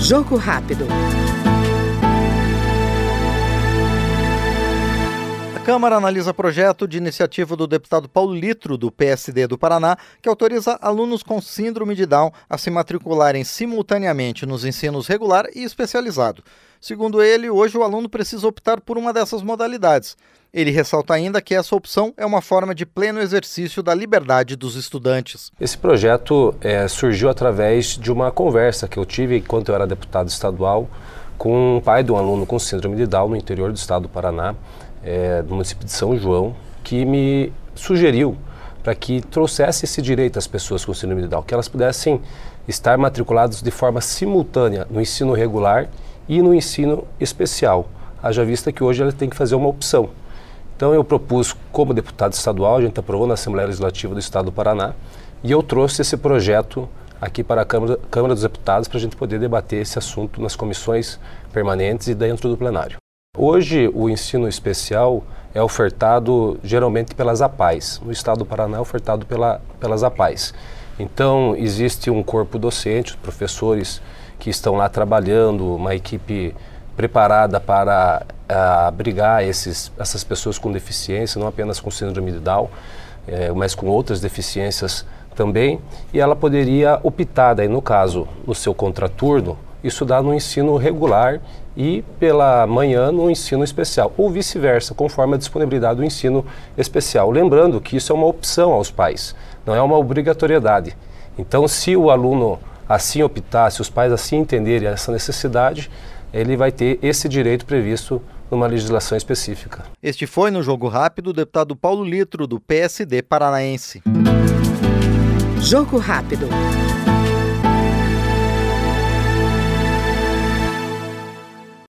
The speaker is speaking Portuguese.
Jogo rápido. Câmara analisa projeto de iniciativa do deputado Paulo Litro, do PSD do Paraná, que autoriza alunos com síndrome de Down a se matricularem simultaneamente nos ensinos regular e especializado. Segundo ele, hoje o aluno precisa optar por uma dessas modalidades. Ele ressalta ainda que essa opção é uma forma de pleno exercício da liberdade dos estudantes. Esse projeto é, surgiu através de uma conversa que eu tive enquanto eu era deputado estadual com o pai de um aluno com síndrome de Down no interior do estado do Paraná é, do município de São João, que me sugeriu para que trouxesse esse direito às pessoas com síndrome de Down, que elas pudessem estar matriculadas de forma simultânea no ensino regular e no ensino especial, haja vista que hoje ela tem que fazer uma opção. Então eu propus, como deputado estadual, a gente aprovou na Assembleia Legislativa do Estado do Paraná, e eu trouxe esse projeto aqui para a Câmara, Câmara dos Deputados para a gente poder debater esse assunto nas comissões permanentes e dentro do plenário. Hoje, o ensino especial é ofertado geralmente pelas APAES. No estado do Paraná é ofertado pela, pelas APAES. Então, existe um corpo docente, professores que estão lá trabalhando, uma equipe preparada para uh, abrigar esses, essas pessoas com deficiência, não apenas com síndrome de Down, eh, mas com outras deficiências também. E ela poderia optar, daí, no caso, no seu contraturno, estudar no ensino regular e pela manhã no ensino especial, ou vice-versa, conforme a disponibilidade do ensino especial. Lembrando que isso é uma opção aos pais, não é uma obrigatoriedade. Então, se o aluno assim optar, se os pais assim entenderem essa necessidade, ele vai ter esse direito previsto numa legislação específica. Este foi no Jogo Rápido o deputado Paulo Litro, do PSD paranaense. Jogo Rápido.